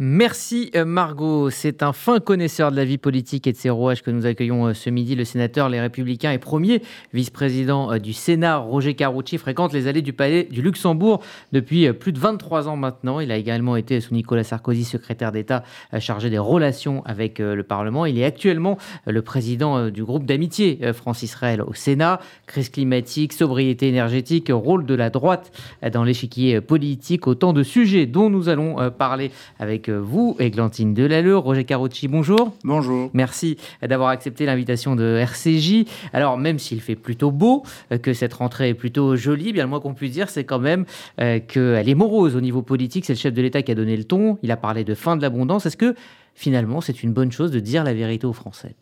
Merci euh, Margot. C'est un fin connaisseur de la vie politique et de ses rouages que nous accueillons euh, ce midi. Le sénateur Les Républicains et premier vice-président euh, du Sénat, Roger Carucci, fréquente les allées du palais du Luxembourg depuis plus de 23 ans maintenant. Il a également été sous Nicolas Sarkozy secrétaire d'État chargé des relations avec le Parlement. Il est actuellement le président du groupe d'amitié France-Israël au Sénat. Crise climatique, sobriété énergétique, rôle de la droite dans l'échiquier politique. Autant de sujets dont nous allons parler avec vous, Églantine Delalleux. Roger Carucci, bonjour. Bonjour. Merci d'avoir accepté l'invitation de RCJ. Alors, même s'il fait plutôt beau, euh, que cette rentrée est plutôt jolie, bien le moins qu'on puisse dire, c'est quand même euh, qu'elle est morose au niveau politique. C'est le chef de l'État qui a donné le ton. Il a parlé de fin de l'abondance. Est-ce que finalement, c'est une bonne chose de dire la vérité aux Français?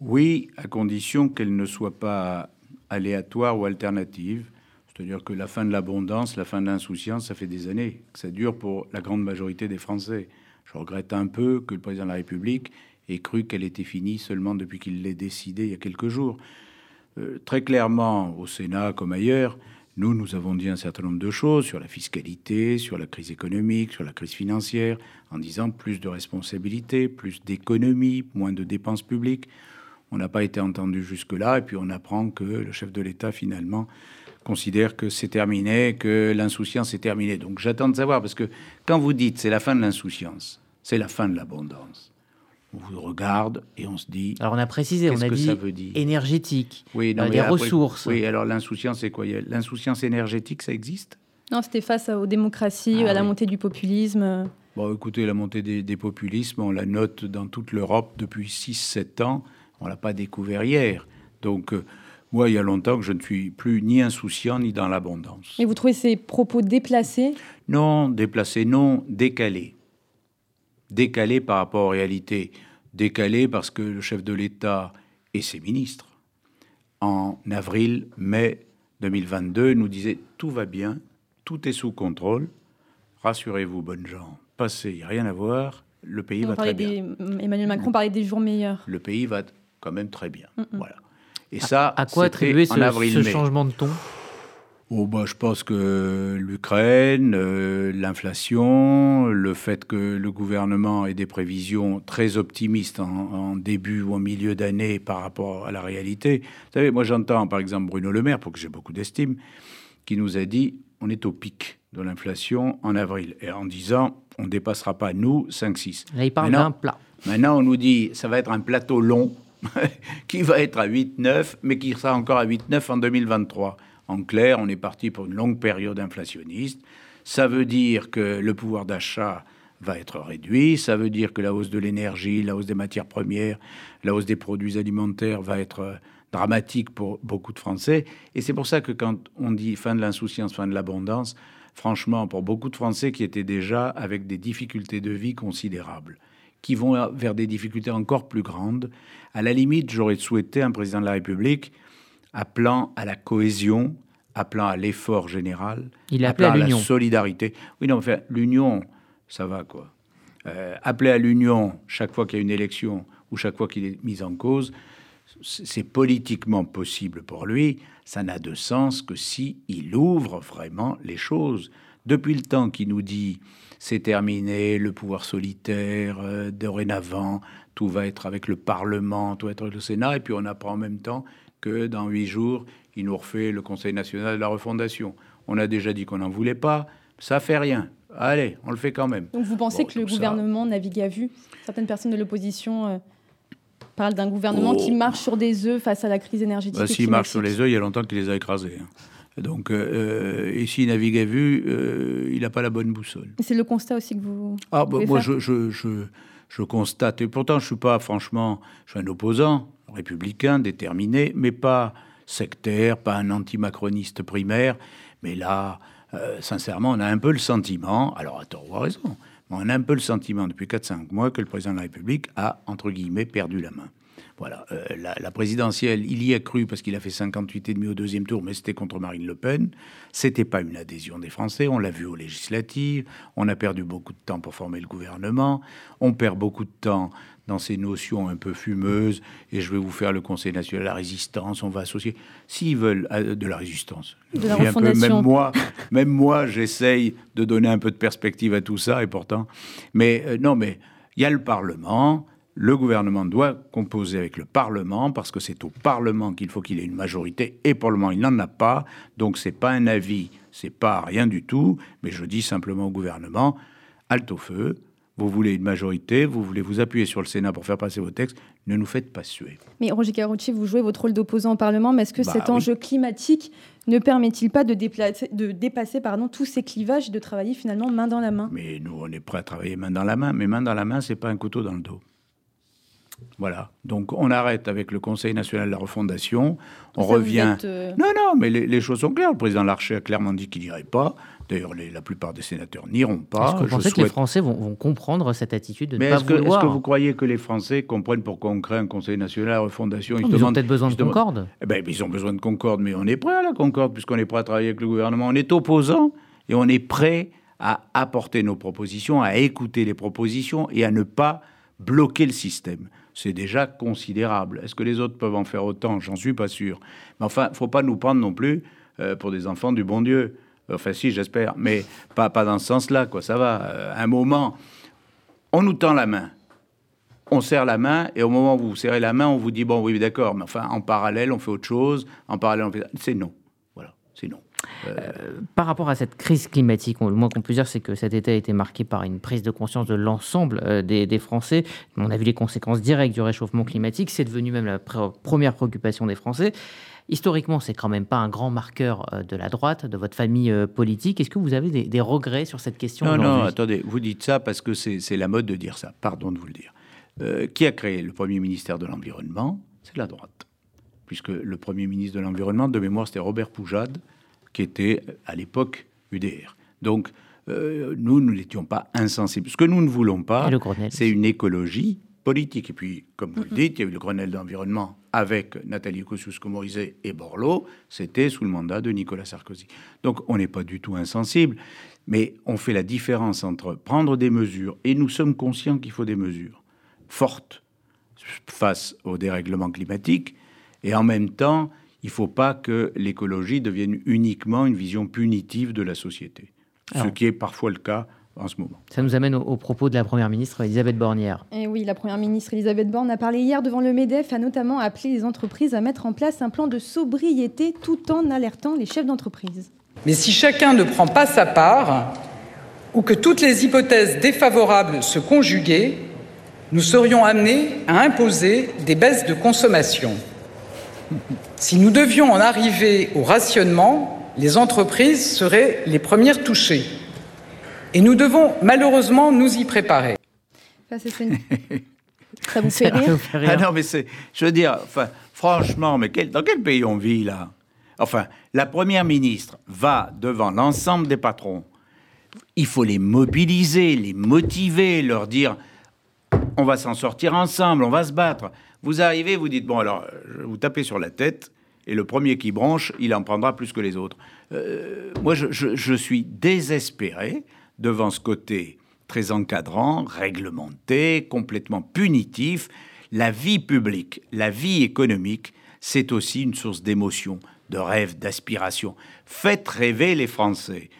Oui, à condition qu'elle ne soit pas aléatoire ou alternative. C'est-à-dire que la fin de l'abondance, la fin de l'insouciance, ça fait des années que ça dure pour la grande majorité des Français. Je regrette un peu que le président de la République ait cru qu'elle était finie seulement depuis qu'il l'ait décidé il y a quelques jours. Euh, très clairement, au Sénat comme ailleurs, nous, nous avons dit un certain nombre de choses sur la fiscalité, sur la crise économique, sur la crise financière, en disant plus de responsabilité, plus d'économie, moins de dépenses publiques. On n'a pas été entendu jusque-là, et puis on apprend que le chef de l'État, finalement, considère que c'est terminé, que l'insouciance est terminée. Donc j'attends de savoir, parce que quand vous dites c'est la fin de l'insouciance, c'est la fin de l'abondance, on vous regarde et on se dit. Alors on a précisé, on a dit ça veut dire? énergétique, oui, non, des ressources. Oui, alors l'insouciance, c'est quoi? L'insouciance énergétique, ça existe? Non, c'était face aux démocraties, ah à la montée du populisme. Bon, écoutez, la montée des, des populismes, on la note dans toute l'Europe depuis 6-7 ans. On l'a pas découvert hier. Donc. Euh, moi, il y a longtemps que je ne suis plus ni insouciant ni dans l'abondance. Et vous trouvez ces propos déplacés? Non, déplacés, non, décalés. Décalés par rapport aux réalités. Décalés parce que le chef de l'État et ses ministres, en avril, mai 2022, nous disaient tout va bien, tout est sous contrôle, rassurez-vous, bonnes gens, passez, il n'y a rien à voir, le pays va très bien. Emmanuel Macron parlait des jours meilleurs. Le pays va quand même très bien. Voilà. Et ça, à quoi attribuer ce, changement de ton? Oh bah, je pense que l'Ukraine, euh, l'inflation, le fait que le gouvernement ait des prévisions très optimistes en, début ou en milieu d'année par rapport à la réalité. Vous savez, moi j'entends par exemple Bruno Le Maire, pour que j'ai beaucoup d'estime, qui nous a dit on est au pic de l'inflation en avril, et en disant on ne dépassera pas, nous, 5-6. Là, il parle d'un plat. Maintenant, on nous dit ça va être un plateau long qui va être à 8-9, mais qui sera encore à 8-9 en 2023. En clair, on est parti pour une longue période inflationniste. Ça veut dire que le pouvoir d'achat va être réduit, ça veut dire que la hausse de l'énergie, la hausse des matières premières, la hausse des produits alimentaires va être dramatique pour beaucoup de Français. Et c'est pour ça que quand on dit fin de l'insouciance, fin de l'abondance, franchement, pour beaucoup de Français qui étaient déjà avec des difficultés de vie considérables, qui vont vers des difficultés encore plus grandes. À la limite, j'aurais souhaité un président de la République appelant à la cohésion, appelant à l'effort général, Il appelant à, la solidarité. Oui, non, enfin, l'union, ça va quoi. Euh, appeler à l'union chaque fois qu'il y a une élection ou chaque fois qu'il est mis en cause, c'est politiquement possible pour lui. Ça n'a de sens que si il ouvre vraiment les choses. Depuis le temps qu'il nous dit c'est terminé, le pouvoir solitaire, euh, dorénavant, tout va être avec le Parlement, tout va être avec le Sénat, et puis on apprend en même temps que dans huit jours, il nous refait le Conseil national de la refondation. On a déjà dit qu'on n'en voulait pas, ça fait rien. Allez, on le fait quand même. Donc vous pensez que le gouvernement navigue à vue? Certaines personnes de l'opposition euh, parlent d'un gouvernement qui oh. marche sur des œufs face à la crise énergétique. Bah, S'il marche sur les œufs, il y a longtemps qu'il les a écrasés. Hein. Donc, euh, et s'il navigue à vue, euh, il n'a pas la bonne boussole. C'est le constat aussi que vous. Ah, bah, moi, je, je, je, je, constate, et pourtant, je ne suis pas, franchement, je suis un opposant, républicain, déterminé, mais pas sectaire, pas un anti-macroniste primaire. Mais là, euh, sincèrement, on a un peu le sentiment, alors à tort ou à raison, mais on a un peu le sentiment depuis 4-5 mois que le président de la République a, entre guillemets, perdu la main. Voilà, euh, la, présidentielle, il y a cru parce qu'il a fait 58,5 au deuxième tour, mais c'était contre Marine Le Pen. C'était pas une adhésion des Français. On l'a vu aux législatives. On a perdu beaucoup de temps pour former le gouvernement. On perd beaucoup de temps dans ces notions un peu fumeuses. Et je vais vous faire le Conseil national de la résistance. On va associer, s'ils veulent, de la résistance. De la refondation. même moi, même moi, j'essaye de donner un peu de perspective à tout ça. Et pourtant, mais euh, non, mais il y a le Parlement le gouvernement doit composer avec le Parlement parce que c'est au Parlement qu'il faut qu'il ait une majorité et pour le moment il n'en a pas. Donc c'est pas un avis, c'est pas rien du tout. Mais je dis simplement au gouvernement halte au feu. Vous voulez une majorité, vous voulez vous appuyer sur le Sénat pour faire passer vos textes, ne nous faites pas suer. Mais Roger Carucci, vous jouez votre rôle d'opposant au Parlement, mais est-ce que bah cet enjeu climatique ne permet-il pas de, de dépasser pardon, tous ces clivages et de travailler finalement main dans la main? Mais nous, on est prêts à travailler main dans la main, mais main dans la main, c'est pas un couteau dans le dos. Voilà. Donc on arrête avec le Conseil national de la refondation. On revient. Euh, non, non, mais les, choses sont claires. Le président Larcher a clairement dit qu'il n'irait pas. D'ailleurs, la plupart des sénateurs n'iront pas. Est-ce que vous pensez que les Français vont, comprendre cette attitude de mais ne pas Est-ce que vous croyez que les Français comprennent pourquoi on crée un Conseil national de la refondation ils, ont peut-être besoin de concorde. Eh ben, ils ont besoin de concorde, mais on est prêt à la concorde puisqu'on est prêt à travailler avec le gouvernement. On est opposant et on est prêt à apporter nos propositions, à écouter les propositions et à ne pas bloquer le système c'est déjà considérable. Est-ce que les autres peuvent en faire autant? J'en suis pas sûr. Mais enfin, faut pas nous prendre non plus euh, pour des enfants du bon Dieu. Enfin, si, j'espère, mais pas, pas dans ce sens-là, quoi. Ça va. Euh, un moment, on nous tend la main. On serre la main, et au moment où vous serrez la main, on vous dit bon, oui, d'accord, mais enfin, en parallèle, on fait autre chose. En parallèle, on fait. C'est non. Voilà, c'est non. Euh, par rapport à cette crise climatique, le moins qu'on puisse dire, c'est que cet été a été marqué par une prise de conscience de l'ensemble euh, des, Français. On a vu les conséquences directes du réchauffement climatique. C'est devenu même la première préoccupation des Français. Historiquement, c'est quand même pas un grand marqueur euh, de la droite, de votre famille politique. Est-ce que vous avez des, regrets sur cette question Non, non, attendez, vous dites ça parce que c'est la mode de dire ça. Pardon de vous le dire. qui a créé le premier ministère de l'Environnement? C'est la droite. Puisque le premier ministre de l'Environnement, de mémoire, c'était Robert Poujade, qui était à l'époque UDR. Donc, euh, nous, nous n'étions pas insensibles. Ce que nous ne voulons pas, c'est une écologie politique. Et puis, comme vous le dites, il y a eu le Grenelle d'environnement avec Nathalie Kosciusko-Morizet et Borloo. C'était sous le mandat de Nicolas Sarkozy. Donc, on n'est pas du tout insensible, mais on fait la différence entre prendre des mesures, et nous sommes conscients qu'il faut des mesures fortes face au dérèglement climatique, et en même temps, il ne faut pas que l'écologie devienne uniquement une vision punitive de la société, ce qui est parfois le cas en ce moment. Ça nous amène au, propos de la Première ministre Elisabeth Bornière. Et eh oui, la Première ministre Elisabeth Borne a parlé hier devant le MEDEF, a notamment appelé les entreprises à mettre en place un plan de sobriété tout en alertant les chefs d'entreprise. Mais si chacun ne prend pas sa part, ou que toutes les hypothèses défavorables se conjuguaient, nous serions amenés à imposer des baisses de consommation. Si nous devions en arriver au rationnement, les entreprises seraient les premières touchées. Et nous devons malheureusement nous y préparer. Ça, vous fait rire, Ah non, mais c'est, je veux dire, enfin, franchement, mais dans quel pays on vit là? Enfin, la première ministre va devant l'ensemble des patrons. Il faut les mobiliser, les motiver, leur dire on va s'en sortir ensemble, on va se battre. Vous arrivez, vous dites bon alors, vous tapez sur la tête et le premier qui branche, il en prendra plus que les autres. Euh, moi, je, suis désespéré devant ce côté très encadrant, réglementé, complètement punitif. La vie publique, la vie économique, c'est aussi une source d'émotion, de rêve, d'aspiration. Faites rêver les Français.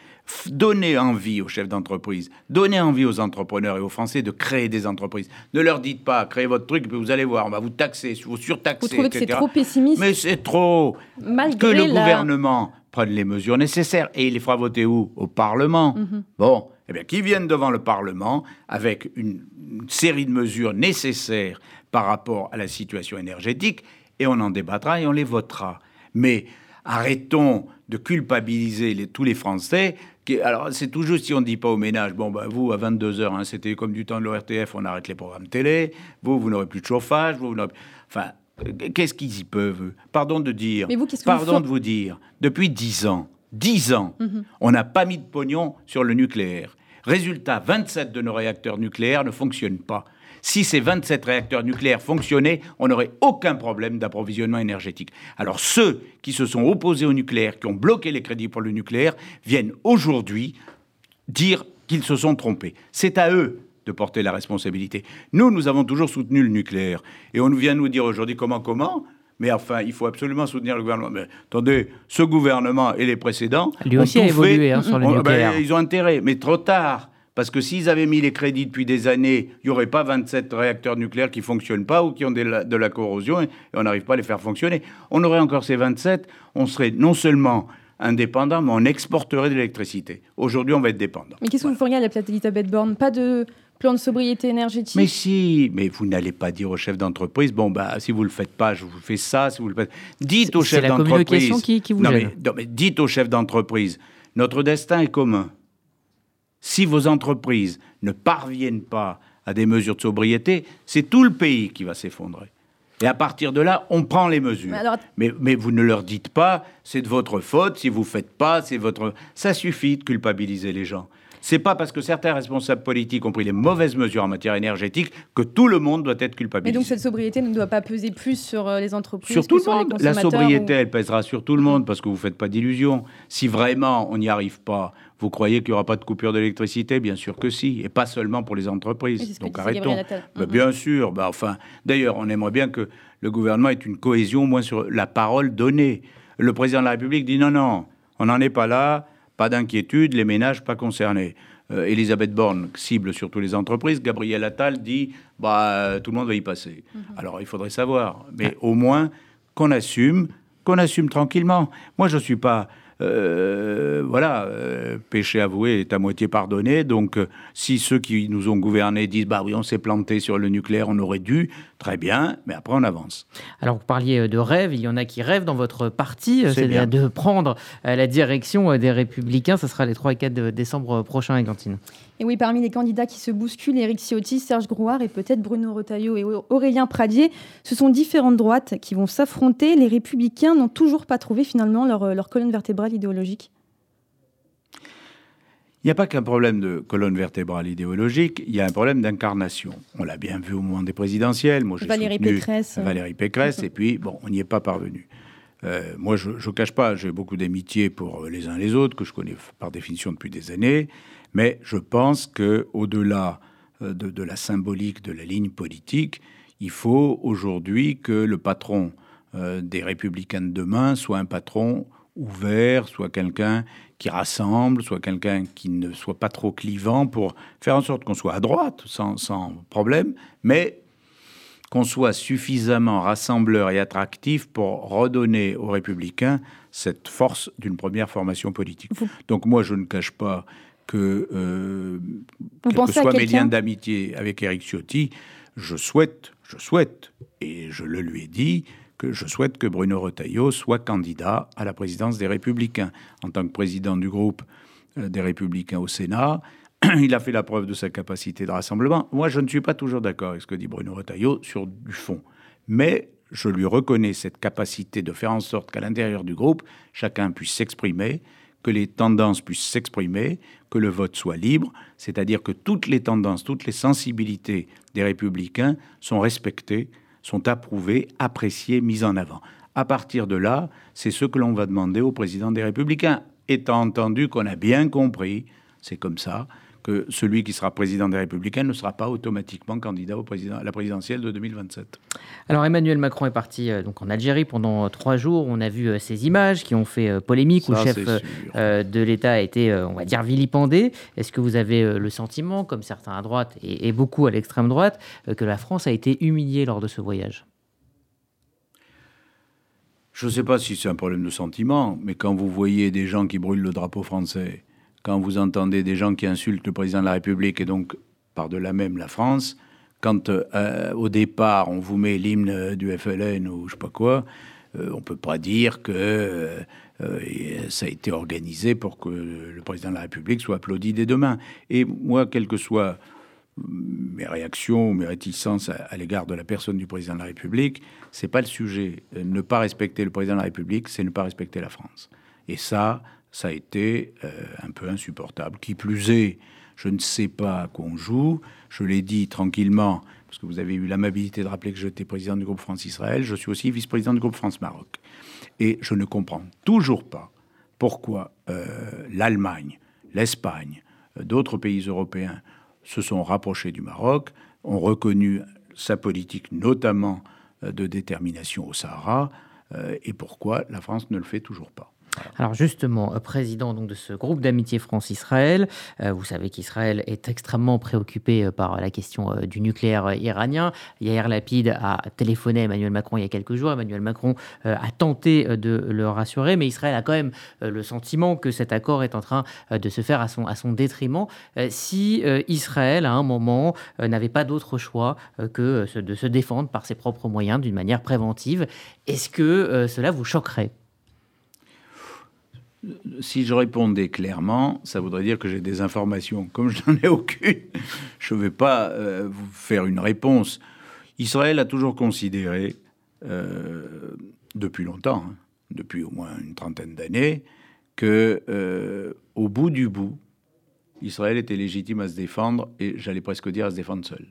Donnez envie aux chefs d'entreprise, donnez envie aux entrepreneurs et aux Français de créer des entreprises. Ne leur dites pas, créez votre truc, puis vous allez voir, on va vous taxer, vous surtaxer, vous trouvez que c'est trop pessimiste Mais c'est trop. Malgré que le gouvernement prenne les mesures nécessaires. Et il les fera voter où? Au Parlement. Mhm. Bon, eh bien, qu'ils viennent devant le Parlement avec une, série de mesures nécessaires par rapport à la situation énergétique, et on en débattra et on les votera. Mais arrêtons de culpabiliser tous les Français alors, c'est juste si on ne dit pas au ménage, bon, bah, vous, à 22h, hein, c'était comme du temps de l'ORTF, on arrête les programmes télé, vous, vous n'aurez plus de chauffage, vous, Enfin, qu'est-ce qu'ils y peuvent Pardon de dire, pardon de vous dire, depuis 10 ans, 10 ans, mhm. on n'a pas mis de pognon sur le nucléaire. Résultat, 27 de nos réacteurs nucléaires ne fonctionnent pas. Si ces 27 réacteurs nucléaires fonctionnaient, on n'aurait aucun problème d'approvisionnement énergétique. Alors ceux qui se sont opposés au nucléaire, qui ont bloqué les crédits pour le nucléaire, viennent aujourd'hui dire qu'ils se sont trompés. C'est à eux de porter la responsabilité. Nous, nous avons toujours soutenu le nucléaire. Et on vient nous dire aujourd'hui comment, comment? Mais enfin, il faut absolument soutenir le gouvernement. Mais attendez, ce gouvernement et les précédents. Lui aussi a évolué hein, sur le ben, nucléaire. ils ont intérêt, mais trop tard. Parce que s'ils avaient mis les crédits depuis des années, il n'y aurait pas 27 réacteurs nucléaires qui ne fonctionnent pas ou qui ont de la, corrosion et, on n'arrive pas à les faire fonctionner. On aurait encore ces 27, on serait non seulement indépendant, mais on exporterait de l'électricité. Aujourd'hui, on va être dépendant. Mais qu'est-ce que vous feriez à la place d'Elisabeth Borne? Pas de plan de sobriété énergétique? Mais si, mais vous n'allez pas dire au chef d'entreprise, bon, bah, si vous ne le faites pas, je vous fais ça, si vous le faites. Dites au chef d'entreprise. C'est la qui, qui vous non, mais, non, mais dites au chef d'entreprise, notre destin est commun. Si vos entreprises ne parviennent pas à des mesures de sobriété, c'est tout le pays qui va s'effondrer. Et à partir de là, on prend les mesures. Mais, mais, vous ne leur dites pas, c'est de votre faute, si vous ne faites pas, c'est votre... Ça suffit de culpabiliser les gens. C'est pas parce que certains responsables politiques ont pris les mauvaises mesures en matière énergétique que tout le monde doit être culpabilisé. Et donc cette sobriété ne doit pas peser plus sur euh, les entreprises sur tout le monde. La sobriété, elle pèsera sur tout le monde parce que vous faites pas d'illusions. Si vraiment on n'y arrive pas, vous croyez qu'il n'y aura pas de coupure d'électricité? Bien sûr que si, et pas seulement pour les entreprises. Donc arrêtons. Bah, bien sûr. Bah, enfin, d'ailleurs, on aimerait bien que le gouvernement ait une cohésion au moins sur la parole donnée. Le président de la République dit non, non, on n'en est pas là. Pas d'inquiétude, les ménages pas concernés. Euh, Elisabeth Borne cible surtout les entreprises. Gabriel Attal dit bah, tout le monde va y passer. Mhm. Alors il faudrait savoir. Mais au moins qu'on assume, qu'on assume tranquillement. Moi, je ne suis pas euh, voilà, euh, péché avoué est à moitié pardonné. Donc, euh, si ceux qui nous ont gouvernés disent, bah oui, on s'est planté sur le nucléaire, on aurait dû, très bien, mais après on avance. Alors, vous parliez de rêve, il y en a qui rêvent dans votre parti, c'est de prendre la direction des Républicains. Ce sera les 3 et 4 décembre prochains, Gantine. Et oui, parmi les candidats qui se bousculent, Éric Ciotti, Serge Grouard et peut-être Bruno Retailleau et Aurélien Pradier, ce sont différentes droites qui vont s'affronter. Les républicains n'ont toujours pas trouvé finalement leur, leur colonne vertébrale idéologique. Il n'y a pas qu'un problème de colonne vertébrale idéologique, il y a un problème d'incarnation. On l'a bien vu au moment des présidentielles. Moi, Valérie Pécresse. Valérie Pécresse, et puis, bon, on n'y est pas parvenu. Euh, moi, je ne cache pas, j'ai beaucoup d'amitié pour les uns les autres, que je connais par définition depuis des années. Mais je pense que au-delà euh, de, la symbolique de la ligne politique, il faut aujourd'hui que le patron euh, des républicains de demain soit un patron ouvert, soit quelqu'un qui rassemble, soit quelqu'un qui ne soit pas trop clivant pour faire en sorte qu'on soit à droite sans, sans problème, mais qu'on soit suffisamment rassembleur et attractif pour redonner aux républicains cette force d'une première formation politique. Donc moi, je ne cache pas que, euh, quels que soient mes liens d'amitié avec Eric Ciotti, je souhaite, je souhaite, et je le lui ai dit, que je souhaite que Bruno Retailleau soit candidat à la présidence des Républicains. En tant que président du groupe euh, des Républicains au Sénat, il a fait la preuve de sa capacité de rassemblement. Moi, je ne suis pas toujours d'accord avec ce que dit Bruno Retailleau sur du fond. Mais je lui reconnais cette capacité de faire en sorte qu'à l'intérieur du groupe, chacun puisse s'exprimer, que les tendances puissent s'exprimer, que le vote soit libre, c'est-à-dire que toutes les tendances, toutes les sensibilités des républicains sont respectées, sont approuvées, appréciées, mises en avant. À partir de là, c'est ce que l'on va demander au président des républicains, étant entendu qu'on a bien compris, c'est comme ça, que celui qui sera président des Républicains ne sera pas automatiquement candidat au président, à la présidentielle de 2027. Alors Emmanuel Macron est parti euh, donc en Algérie pendant euh, trois jours. On a vu euh, ces images qui ont fait polémique où le chef de l'État a été, on va dire, vilipendé. Est-ce que vous avez le sentiment, comme certains à droite et, et beaucoup à l'extrême droite, que la France a été humiliée lors de ce voyage? Je ne sais pas si c'est un problème de sentiment, mais quand vous voyez des gens qui brûlent le drapeau français, quand vous entendez des gens qui insultent le président de la République et donc par-delà même la France, quand euh, au départ on vous met l'hymne du FLN ou je sais pas quoi, euh, on peut pas dire que euh, ça a été organisé pour que le président de la République soit applaudi dès demain. Et moi, quelles que soient mes réactions, mes réticences à, l'égard de la personne du président de la République, c'est pas le sujet. Ne pas respecter le président de la République, c'est ne pas respecter la France. Et ça, ça a été euh, un peu insupportable. Qui plus est, Je ne sais pas à quoi on joue. Je l'ai dit tranquillement, parce que vous avez eu l'amabilité de rappeler que j'étais président du groupe France-Israël. Je suis aussi vice-président du groupe France-Maroc. Et je ne comprends toujours pas pourquoi euh, l'Allemagne, l'Espagne, euh, d'autres pays européens se sont rapprochés du Maroc, ont reconnu sa politique, notamment de détermination au Sahara, et pourquoi la France ne le fait toujours pas. Alors justement, euh, président donc de ce groupe d'amitié France-Israël, euh, vous savez qu'Israël est extrêmement préoccupé euh, par la question du nucléaire iranien. Yair Lapid a téléphoné à Emmanuel Macron il y a quelques jours. Emmanuel Macron a tenté de le rassurer, mais Israël a quand même le sentiment que cet accord est en train de se faire à son, à son détriment. si Israël, à un moment, n'avait pas d'autre choix que de se défendre par ses propres moyens d'une manière préventive, est-ce que cela vous choquerait? Si je répondais clairement, ça voudrait dire que j'ai des informations. Comme je n'en ai aucune, je ne vais pas euh, vous faire une réponse. Israël a toujours considéré, euh, depuis longtemps, hein, depuis au moins une trentaine d'années, que euh, au bout du bout, Israël était légitime à se défendre et j'allais presque dire à se défendre seul.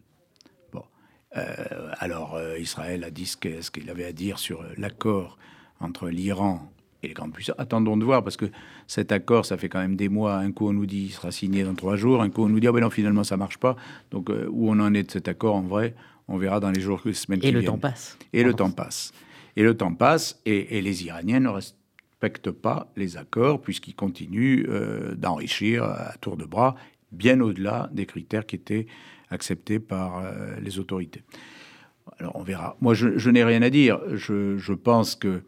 Bon, alors Israël a dit ce qu'il avait à dire sur l'accord entre l'Iran les grandes puissances. Attendons de voir, parce que cet accord, ça fait quand même des mois. Un coup, on nous dit qu'il sera signé dans trois jours. Un coup, on nous dit, ah ben non, finalement, ça marche pas. Donc, euh, où on en est de cet accord, en vrai, on verra dans les jours, les semaines et qui le viennent. Temps passe. Et le temps passe. Et le temps passe. Et, les Iraniens ne respectent pas les accords, puisqu'ils continuent euh, d'enrichir à tour de bras, bien au-delà des critères qui étaient acceptés par euh, les autorités. Alors, on verra. Moi, je, n'ai rien à dire. Je, pense que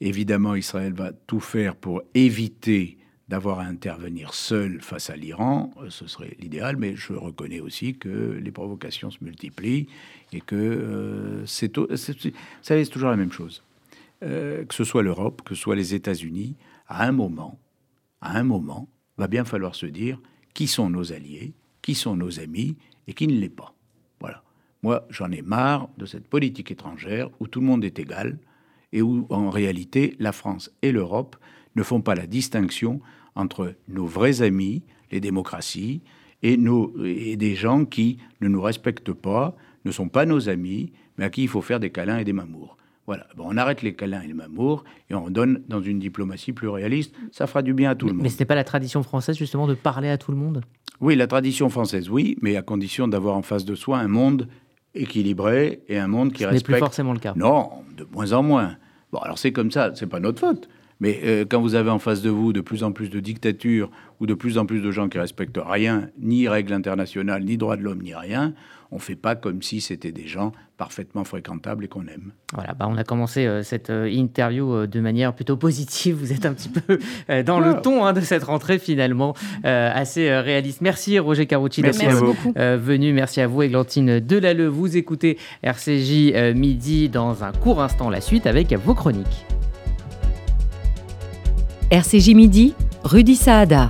Évidemment, Israël va tout faire pour éviter d'avoir à intervenir seul face à l'Iran, ce serait l'idéal, mais je reconnais aussi que les provocations se multiplient et que euh, c'est, c'est toujours la même chose. Euh, que ce soit l'Europe, que ce soit les États-Unis, à un moment, à un moment, va bien falloir se dire qui sont nos alliés, qui sont nos amis et qui ne l'est pas. Moi, j'en ai marre de cette politique étrangère où tout le monde est égal, et où en réalité la France et l'Europe ne font pas la distinction entre nos vrais amis, les démocraties, et, nos, et des gens qui ne nous respectent pas, ne sont pas nos amis, mais à qui il faut faire des câlins et des mamours. Voilà, bon, on arrête les câlins et les mamours et on donne dans une diplomatie plus réaliste. Ça fera du bien à tout le monde. Mais ce n'est pas la tradition française justement de parler à tout le monde? Oui, la tradition française, oui, mais à condition d'avoir en face de soi un monde équilibré et un monde qui Ce respecte. n'est plus forcément le cas. Non, de moins en moins. Bon, alors c'est comme ça, c'est pas notre faute. Mais euh, quand vous avez en face de vous de plus en plus de dictatures ou de plus en plus de gens qui respectent rien, ni règles internationales, ni droits de l'homme, ni rien, on ne fait pas comme si c'était des gens parfaitement fréquentables et qu'on aime. Voilà, bah on a commencé euh, cette euh, interview de manière plutôt positive. Vous êtes un petit peu dans le ton hein, de cette rentrée finalement assez réaliste. Merci Roger Carucci d'être venu. Merci à vous Églantine Delalleux. Vous écoutez RCJ Midi dans un court instant la suite avec vos chroniques. RCJ Midi, Rudy Saada.